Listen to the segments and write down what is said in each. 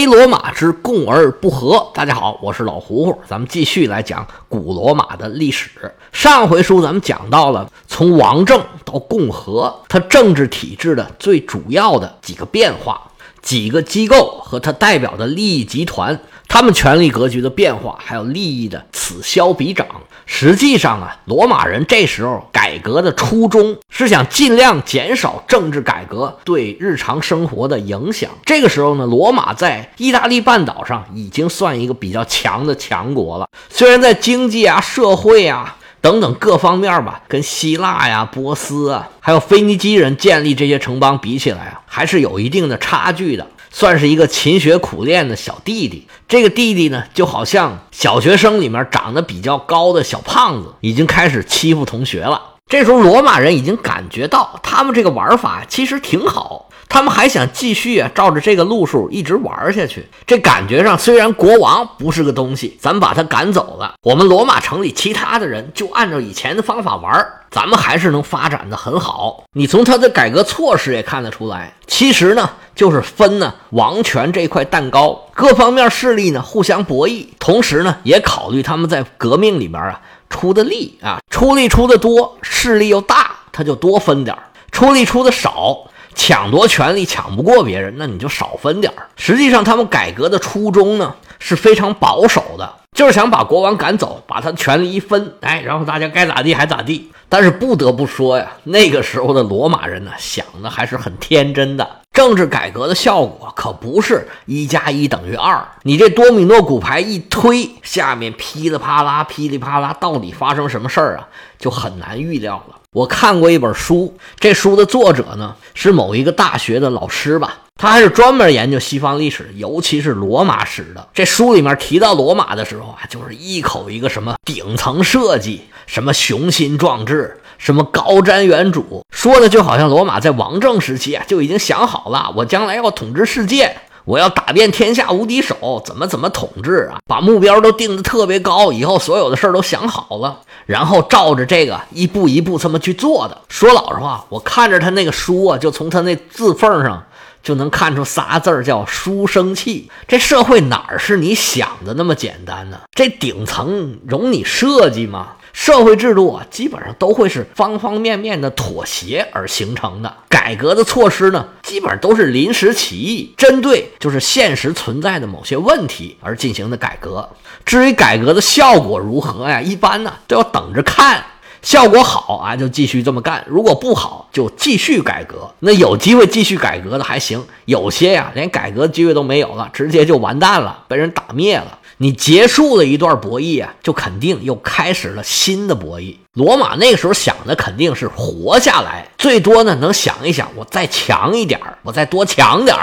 非罗马之共而不和。大家好，我是老胡胡，咱们继续来讲古罗马的历史。上回书咱们讲到了从王政到共和，它政治体制的最主要的几个变化，几个机构和它代表的利益集团。他们权力格局的变化，还有利益的此消彼长。实际上啊，罗马人这时候改革的初衷是想尽量减少政治改革对日常生活的影响。这个时候呢，罗马在意大利半岛上已经算一个比较强的强国了。虽然在经济啊、社会啊等等各方面吧，跟希腊呀、波斯啊，还有腓尼基人建立这些城邦比起来啊，还是有一定的差距的。算是一个勤学苦练的小弟弟。这个弟弟呢，就好像小学生里面长得比较高的小胖子，已经开始欺负同学了。这时候，罗马人已经感觉到他们这个玩法其实挺好。他们还想继续啊，照着这个路数一直玩下去。这感觉上，虽然国王不是个东西，咱把他赶走了，我们罗马城里其他的人就按照以前的方法玩，咱们还是能发展的很好。你从他的改革措施也看得出来，其实呢，就是分呢王权这块蛋糕，各方面势力呢互相博弈，同时呢也考虑他们在革命里边啊出的力啊，出力出的多，势力又大，他就多分点出力出的少。抢夺权力抢不过别人，那你就少分点儿。实际上，他们改革的初衷呢是非常保守的，就是想把国王赶走，把他的权力一分，哎，然后大家该咋地还咋地。但是不得不说呀，那个时候的罗马人呢想的还是很天真的。政治改革的效果可不是一加一等于二，你这多米诺骨牌一推，下面噼里啪啦、噼里啪啦，到底发生什么事儿啊，就很难预料了。我看过一本书，这书的作者呢是某一个大学的老师吧，他还是专门研究西方历史，尤其是罗马史的。这书里面提到罗马的时候啊，就是一口一个什么顶层设计，什么雄心壮志。什么高瞻远瞩，说的就好像罗马在王政时期啊就已经想好了，我将来要统治世界，我要打遍天下无敌手，怎么怎么统治啊，把目标都定的特别高，以后所有的事儿都想好了，然后照着这个一步一步这么去做的。说老实话，我看着他那个书啊，就从他那字缝上就能看出仨字儿叫书生气。这社会哪儿是你想的那么简单呢？这顶层容你设计吗？社会制度啊，基本上都会是方方面面的妥协而形成的。改革的措施呢，基本上都是临时起意，针对就是现实存在的某些问题而进行的改革。至于改革的效果如何呀，一般呢都要等着看。效果好啊，就继续这么干；如果不好，就继续改革。那有机会继续改革的还行，有些呀连改革机会都没有了，直接就完蛋了，被人打灭了。你结束了一段博弈啊，就肯定又开始了新的博弈。罗马那个时候想的肯定是活下来，最多呢能想一想，我再强一点我再多强点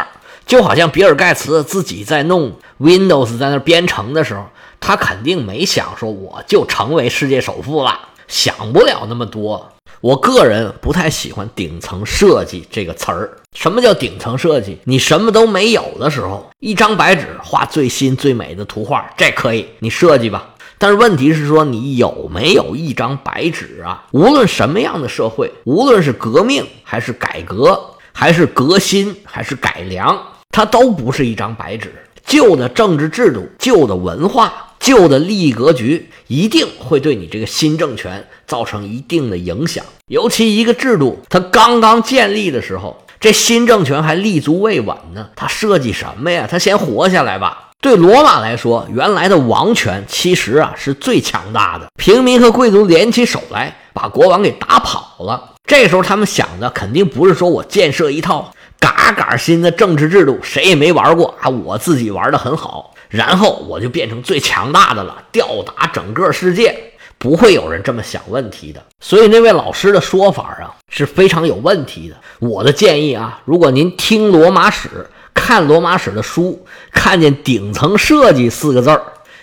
就好像比尔盖茨自己在弄 Windows 在那编程的时候，他肯定没想说我就成为世界首富了，想不了那么多。我个人不太喜欢“顶层设计”这个词儿。什么叫顶层设计？你什么都没有的时候，一张白纸画最新最美的图画，这可以，你设计吧。但是问题是说，你有没有一张白纸啊？无论什么样的社会，无论是革命还是改革，还是革新还是改良，它都不是一张白纸。旧的政治制度、旧的文化、旧的利益格局，一定会对你这个新政权造成一定的影响。尤其一个制度它刚刚建立的时候，这新政权还立足未稳呢，它设计什么呀？它先活下来吧。对罗马来说，原来的王权其实啊是最强大的，平民和贵族联起手来把国王给打跑了。这时候他们想的肯定不是说我建设一套。嘎嘎新的政治制度，谁也没玩过啊！我自己玩的很好，然后我就变成最强大的了，吊打整个世界，不会有人这么想问题的。所以那位老师的说法啊是非常有问题的。我的建议啊，如果您听罗马史、看罗马史的书，看见“顶层设计”四个字儿，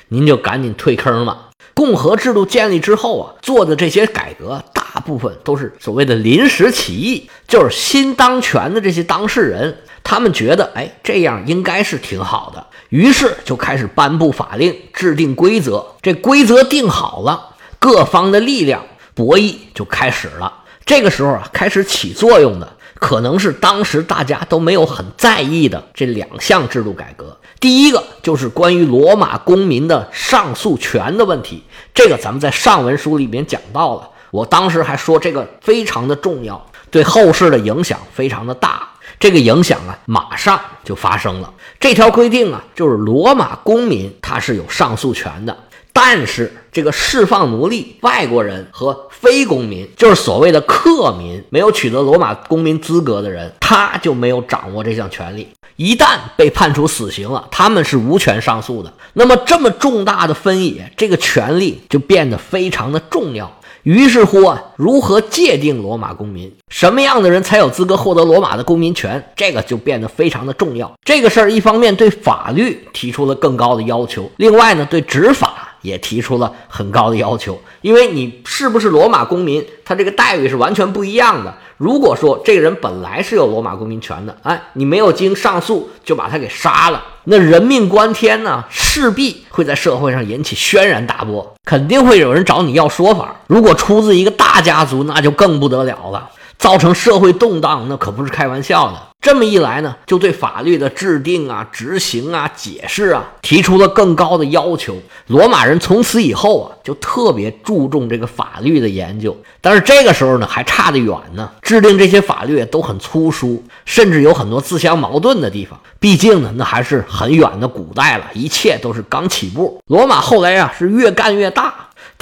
您就赶紧退坑了。共和制度建立之后啊，做的这些改革。大部分都是所谓的临时起意，就是新当权的这些当事人，他们觉得，哎，这样应该是挺好的，于是就开始颁布法令，制定规则。这规则定好了，各方的力量博弈就开始了。这个时候啊，开始起作用的，可能是当时大家都没有很在意的这两项制度改革。第一个就是关于罗马公民的上诉权的问题，这个咱们在上文书里面讲到了。我当时还说这个非常的重要，对后世的影响非常的大。这个影响啊，马上就发生了。这条规定啊，就是罗马公民他是有上诉权的，但是这个释放奴隶、外国人和非公民，就是所谓的客民，没有取得罗马公民资格的人，他就没有掌握这项权利。一旦被判处死刑了，他们是无权上诉的。那么这么重大的分野，这个权利就变得非常的重要。于是乎啊，如何界定罗马公民？什么样的人才有资格获得罗马的公民权？这个就变得非常的重要。这个事儿一方面对法律提出了更高的要求，另外呢，对执法也提出了很高的要求。因为你是不是罗马公民，他这个待遇是完全不一样的。如果说这个人本来是有罗马公民权的，哎，你没有经上诉就把他给杀了，那人命关天呢，势必会在社会上引起轩然大波，肯定会有人找你要说法。如果出自一个大家族，那就更不得了了。造成社会动荡，那可不是开玩笑的。这么一来呢，就对法律的制定啊、执行啊、解释啊，提出了更高的要求。罗马人从此以后啊，就特别注重这个法律的研究。但是这个时候呢，还差得远呢。制定这些法律都很粗疏，甚至有很多自相矛盾的地方。毕竟呢，那还是很远的古代了，一切都是刚起步。罗马后来啊，是越干越大。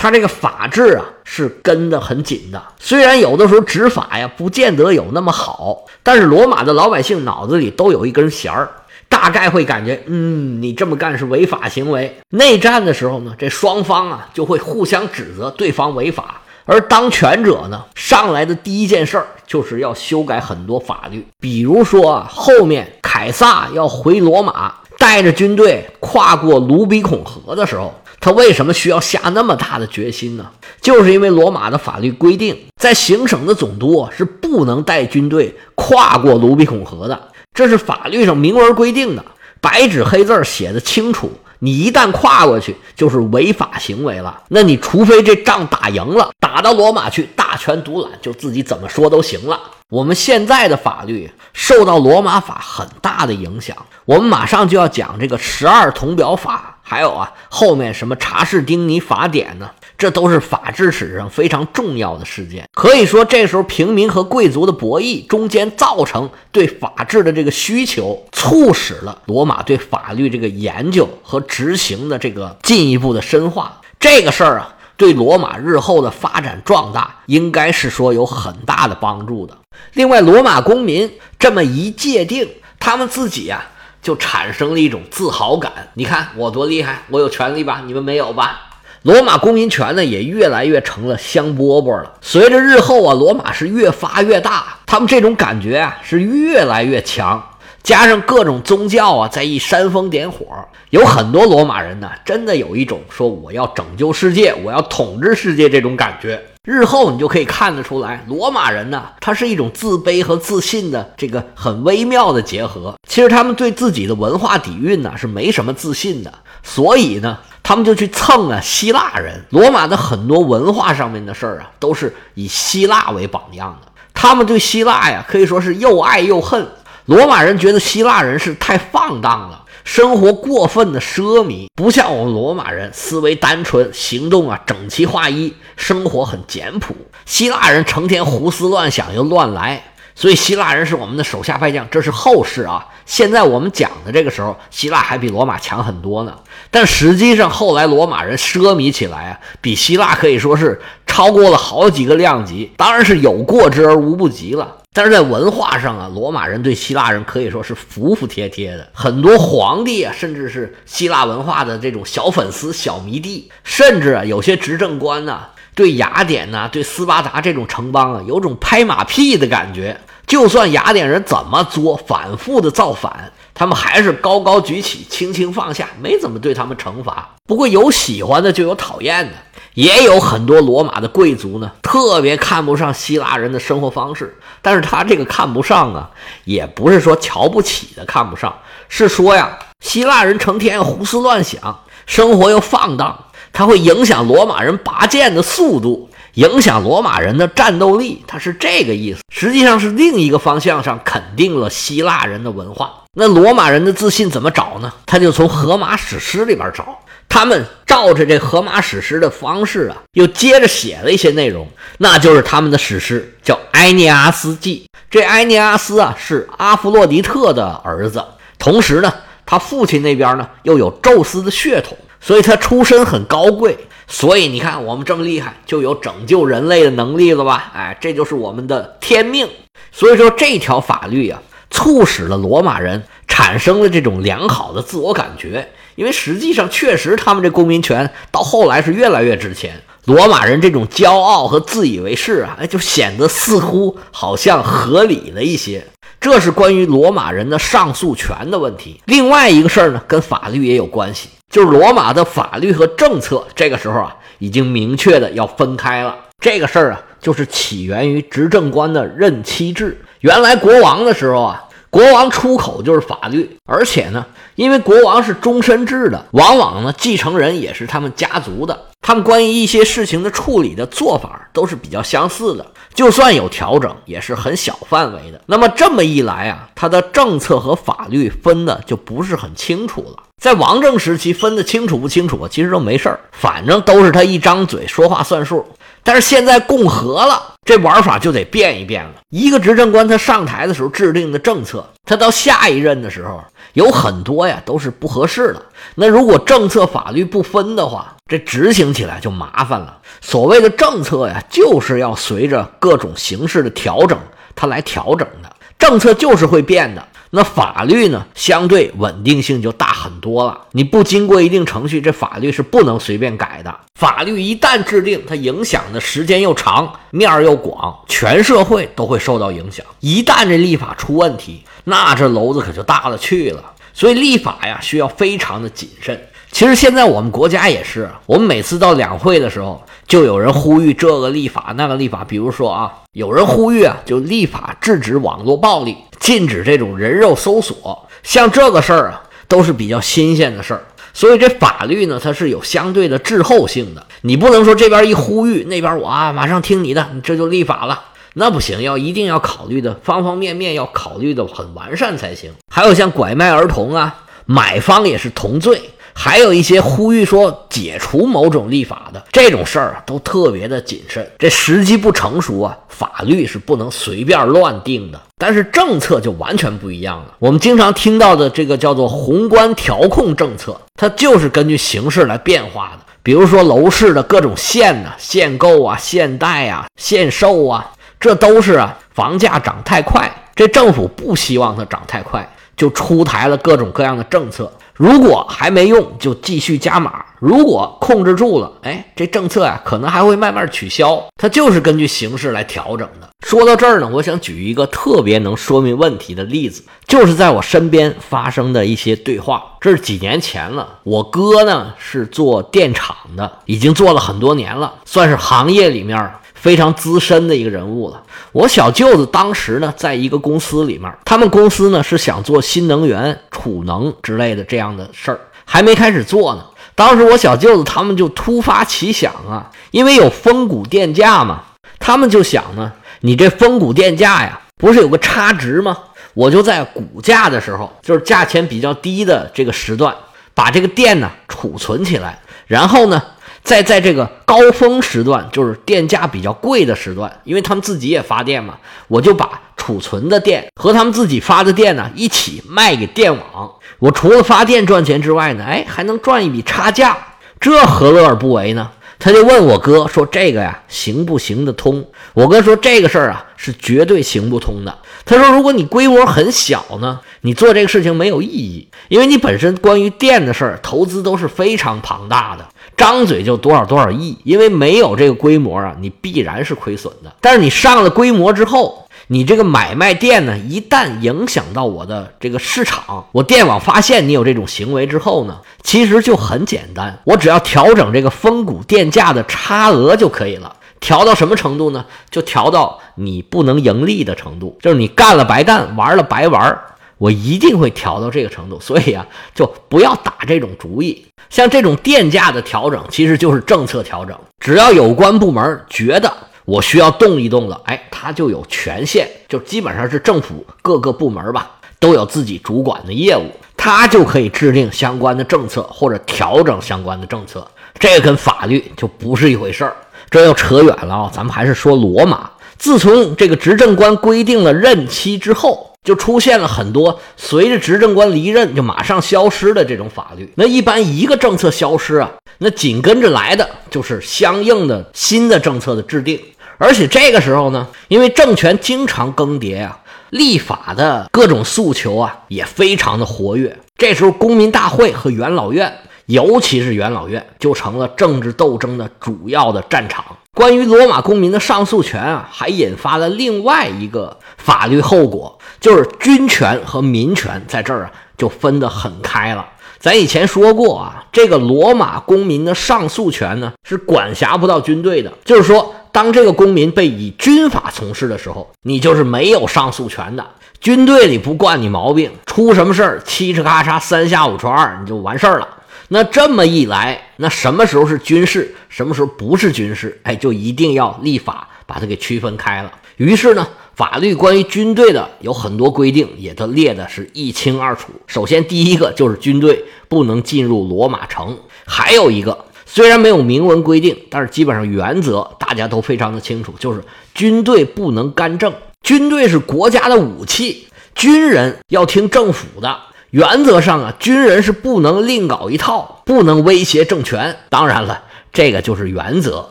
他这个法制啊是跟得很紧的，虽然有的时候执法呀不见得有那么好，但是罗马的老百姓脑子里都有一根弦儿，大概会感觉，嗯，你这么干是违法行为。内战的时候呢，这双方啊就会互相指责对方违法，而当权者呢上来的第一件事儿就是要修改很多法律，比如说啊后面凯撒要回罗马，带着军队跨过卢比孔河的时候。他为什么需要下那么大的决心呢？就是因为罗马的法律规定，在行省的总督是不能带军队跨过卢比孔河的，这是法律上明文规定的，白纸黑字写的清楚。你一旦跨过去，就是违法行为了。那你除非这仗打赢了，打到罗马去，大权独揽，就自己怎么说都行了。我们现在的法律受到罗马法很大的影响，我们马上就要讲这个十二铜表法。还有啊，后面什么查士丁尼法典呢？这都是法治史上非常重要的事件。可以说，这时候平民和贵族的博弈中间造成对法治的这个需求，促使了罗马对法律这个研究和执行的这个进一步的深化。这个事儿啊，对罗马日后的发展壮大，应该是说有很大的帮助的。另外，罗马公民这么一界定，他们自己呀。就产生了一种自豪感。你看我多厉害，我有权利吧？你们没有吧？罗马公民权呢，也越来越成了香饽饽了。随着日后啊，罗马是越发越大，他们这种感觉啊是越来越强。加上各种宗教啊，在一煽风点火，有很多罗马人呢，真的有一种说我要拯救世界，我要统治世界这种感觉。日后你就可以看得出来，罗马人呢，他是一种自卑和自信的这个很微妙的结合。其实他们对自己的文化底蕴呢是没什么自信的，所以呢，他们就去蹭啊希腊人。罗马的很多文化上面的事儿啊，都是以希腊为榜样的。他们对希腊呀，可以说是又爱又恨。罗马人觉得希腊人是太放荡了，生活过分的奢靡，不像我们罗马人思维单纯，行动啊整齐划一，生活很简朴。希腊人成天胡思乱想又乱来，所以希腊人是我们的手下败将。这是后世啊，现在我们讲的这个时候，希腊还比罗马强很多呢。但实际上后来罗马人奢靡起来啊，比希腊可以说是超过了好几个量级，当然是有过之而无不及了。但是在文化上啊，罗马人对希腊人可以说是服服帖帖的。很多皇帝啊，甚至是希腊文化的这种小粉丝、小迷弟，甚至啊，有些执政官呢，对雅典呐、对斯巴达这种城邦啊，有种拍马屁的感觉。就算雅典人怎么作，反复的造反，他们还是高高举起，轻轻放下，没怎么对他们惩罚。不过有喜欢的，就有讨厌的。也有很多罗马的贵族呢，特别看不上希腊人的生活方式。但是他这个看不上啊，也不是说瞧不起的看不上，是说呀，希腊人成天胡思乱想，生活又放荡，他会影响罗马人拔剑的速度。影响罗马人的战斗力，他是这个意思。实际上是另一个方向上肯定了希腊人的文化。那罗马人的自信怎么找呢？他就从荷马史诗里边找。他们照着这荷马史诗的方式啊，又接着写了一些内容，那就是他们的史诗，叫《埃涅阿斯纪》。这埃涅阿斯啊，是阿弗洛狄特的儿子，同时呢，他父亲那边呢又有宙斯的血统，所以他出身很高贵。所以你看，我们这么厉害，就有拯救人类的能力了吧？哎，这就是我们的天命。所以说，这条法律啊，促使了罗马人产生了这种良好的自我感觉。因为实际上，确实他们这公民权到后来是越来越值钱。罗马人这种骄傲和自以为是啊，哎，就显得似乎好像合理了一些。这是关于罗马人的上诉权的问题。另外一个事儿呢，跟法律也有关系，就是罗马的法律和政策这个时候啊，已经明确的要分开了。这个事儿啊，就是起源于执政官的任期制。原来国王的时候啊。国王出口就是法律，而且呢，因为国王是终身制的，往往呢继承人也是他们家族的，他们关于一些事情的处理的做法都是比较相似的，就算有调整，也是很小范围的。那么这么一来啊，他的政策和法律分的就不是很清楚了。在王政时期分得清楚不清楚，其实都没事儿，反正都是他一张嘴说话算数。但是现在共和了，这玩法就得变一变了。一个执政官他上台的时候制定的政策，他到下一任的时候有很多呀都是不合适的。那如果政策法律不分的话，这执行起来就麻烦了。所谓的政策呀，就是要随着各种形势的调整，它来调整的。政策就是会变的。那法律呢，相对稳定性就大很多了。你不经过一定程序，这法律是不能随便改的。法律一旦制定，它影响的时间又长，面儿又广，全社会都会受到影响。一旦这立法出问题，那这篓子可就大了去了。所以立法呀，需要非常的谨慎。其实现在我们国家也是，我们每次到两会的时候，就有人呼吁这个立法那个立法。比如说啊，有人呼吁啊，就立法制止网络暴力。禁止这种人肉搜索，像这个事儿啊，都是比较新鲜的事儿。所以这法律呢，它是有相对的滞后性的。你不能说这边一呼吁，那边我啊马上听你的，你这就立法了，那不行。要一定要考虑的方方面面，要考虑的很完善才行。还有像拐卖儿童啊，买方也是同罪。还有一些呼吁说解除某种立法的这种事儿啊，都特别的谨慎。这时机不成熟啊，法律是不能随便乱定的。但是政策就完全不一样了。我们经常听到的这个叫做宏观调控政策，它就是根据形势来变化的。比如说楼市的各种限呢，限购啊、限贷啊、限售啊，这都是啊，房价涨太快，这政府不希望它涨太快，就出台了各种各样的政策。如果还没用，就继续加码；如果控制住了，哎，这政策呀，可能还会慢慢取消。它就是根据形势来调整的。说到这儿呢，我想举一个特别能说明问题的例子，就是在我身边发生的一些对话。这是几年前了，我哥呢是做电厂的，已经做了很多年了，算是行业里面。非常资深的一个人物了。我小舅子当时呢，在一个公司里面，他们公司呢是想做新能源、储能之类的这样的事儿，还没开始做呢。当时我小舅子他们就突发奇想啊，因为有峰谷电价嘛，他们就想呢，你这峰谷电价呀，不是有个差值吗？我就在股价的时候，就是价钱比较低的这个时段，把这个电呢储存起来，然后呢。在在这个高峰时段，就是电价比较贵的时段，因为他们自己也发电嘛，我就把储存的电和他们自己发的电呢一起卖给电网。我除了发电赚钱之外呢，哎，还能赚一笔差价，这何乐而不为呢？他就问我哥说：“这个呀，行不行得通？”我哥说：“这个事儿啊，是绝对行不通的。”他说：“如果你规模很小呢，你做这个事情没有意义，因为你本身关于电的事儿，投资都是非常庞大的。”张嘴就多少多少亿，因为没有这个规模啊，你必然是亏损的。但是你上了规模之后，你这个买卖电呢，一旦影响到我的这个市场，我电网发现你有这种行为之后呢，其实就很简单，我只要调整这个峰谷电价的差额就可以了。调到什么程度呢？就调到你不能盈利的程度，就是你干了白干，玩了白玩。我一定会调到这个程度。所以啊，就不要打这种主意。像这种电价的调整，其实就是政策调整。只要有关部门觉得我需要动一动了，哎，他就有权限，就基本上是政府各个部门吧，都有自己主管的业务，他就可以制定相关的政策或者调整相关的政策。这跟法律就不是一回事儿。这又扯远了啊，咱们还是说罗马。自从这个执政官规定了任期之后，就出现了很多随着执政官离任就马上消失的这种法律。那一般一个政策消失啊，那紧跟着来的就是相应的新的政策的制定。而且这个时候呢，因为政权经常更迭啊，立法的各种诉求啊也非常的活跃。这时候，公民大会和元老院，尤其是元老院，就成了政治斗争的主要的战场。关于罗马公民的上诉权啊，还引发了另外一个法律后果，就是军权和民权在这儿啊就分得很开了。咱以前说过啊，这个罗马公民的上诉权呢是管辖不到军队的，就是说，当这个公民被以军法从事的时候，你就是没有上诉权的。军队里不惯你毛病，出什么事儿，嘁哧咔嚓三下五除二，你就完事儿了。那这么一来，那什么时候是军事，什么时候不是军事？哎，就一定要立法把它给区分开了。于是呢，法律关于军队的有很多规定，也都列的是一清二楚。首先，第一个就是军队不能进入罗马城；还有一个，虽然没有明文规定，但是基本上原则大家都非常的清楚，就是军队不能干政。军队是国家的武器，军人要听政府的。原则上啊，军人是不能另搞一套，不能威胁政权。当然了，这个就是原则。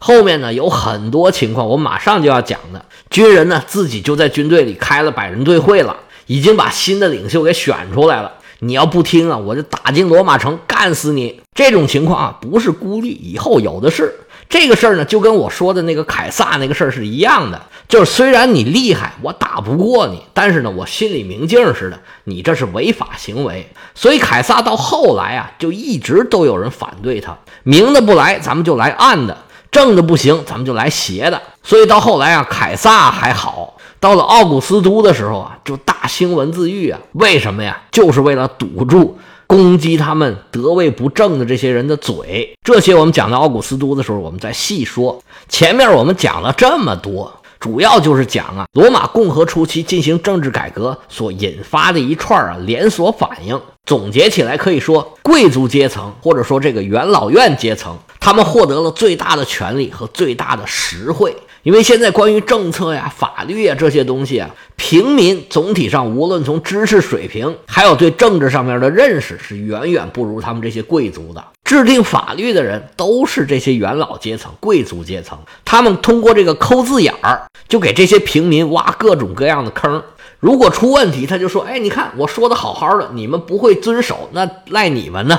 后面呢有很多情况，我马上就要讲的。军人呢自己就在军队里开了百人队会了，已经把新的领袖给选出来了。你要不听啊，我就打进罗马城干死你。这种情况啊，不是孤立，以后有的是。这个事儿呢，就跟我说的那个凯撒那个事儿是一样的，就是虽然你厉害，我打不过你，但是呢，我心里明镜似的，你这是违法行为。所以凯撒到后来啊，就一直都有人反对他，明的不来，咱们就来暗的；正的不行，咱们就来邪的。所以到后来啊，凯撒还好，到了奥古斯都的时候啊，就大兴文字狱啊。为什么呀？就是为了堵住。攻击他们得位不正的这些人的嘴，这些我们讲到奥古斯都的时候，我们再细说。前面我们讲了这么多，主要就是讲啊，罗马共和初期进行政治改革所引发的一串啊连锁反应。总结起来可以说，贵族阶层或者说这个元老院阶层，他们获得了最大的权力和最大的实惠。因为现在关于政策呀、法律呀这些东西啊，平民总体上无论从知识水平，还有对政治上面的认识，是远远不如他们这些贵族的。制定法律的人都是这些元老阶层、贵族阶层，他们通过这个抠字眼儿，就给这些平民挖各种各样的坑。如果出问题，他就说：“哎，你看我说的好好的，你们不会遵守，那赖你们呢。”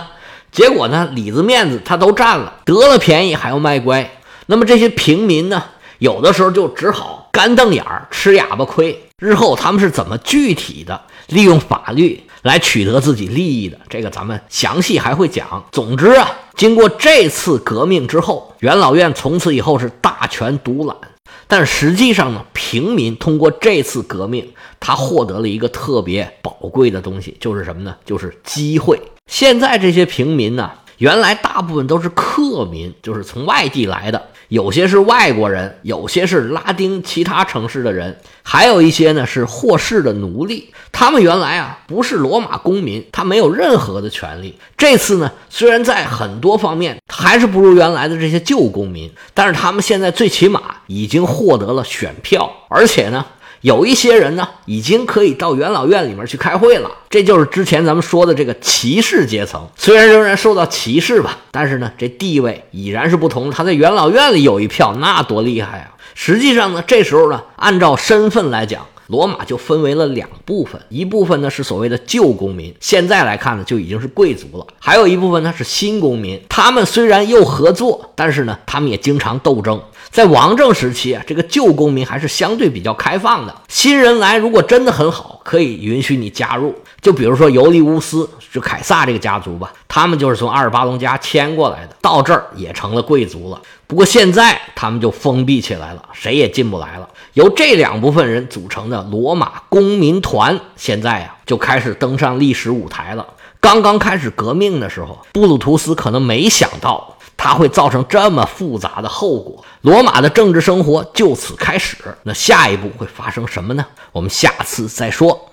结果呢，里子面子他都占了，得了便宜还要卖乖。那么这些平民呢？有的时候就只好干瞪眼儿吃哑巴亏。日后他们是怎么具体的利用法律来取得自己利益的？这个咱们详细还会讲。总之啊，经过这次革命之后，元老院从此以后是大权独揽。但实际上呢，平民通过这次革命，他获得了一个特别宝贵的东西，就是什么呢？就是机会。现在这些平民呢，原来大部分都是客民，就是从外地来的。有些是外国人，有些是拉丁其他城市的人，还有一些呢是霍氏的奴隶。他们原来啊不是罗马公民，他没有任何的权利。这次呢，虽然在很多方面还是不如原来的这些旧公民，但是他们现在最起码已经获得了选票，而且呢。有一些人呢，已经可以到元老院里面去开会了。这就是之前咱们说的这个骑士阶层，虽然仍然受到歧视吧，但是呢，这地位已然是不同。他在元老院里有一票，那多厉害啊！实际上呢，这时候呢，按照身份来讲，罗马就分为了两部分，一部分呢是所谓的旧公民，现在来看呢就已经是贵族了；还有一部分呢是新公民，他们虽然又合作，但是呢，他们也经常斗争。在王政时期啊，这个旧公民还是相对比较开放的。新人来，如果真的很好，可以允许你加入。就比如说尤利乌斯，就凯撒这个家族吧，他们就是从阿尔巴隆家迁过来的，到这儿也成了贵族了。不过现在他们就封闭起来了，谁也进不来了。由这两部分人组成的罗马公民团，现在啊就开始登上历史舞台了。刚刚开始革命的时候，布鲁图斯可能没想到。它会造成这么复杂的后果，罗马的政治生活就此开始。那下一步会发生什么呢？我们下次再说。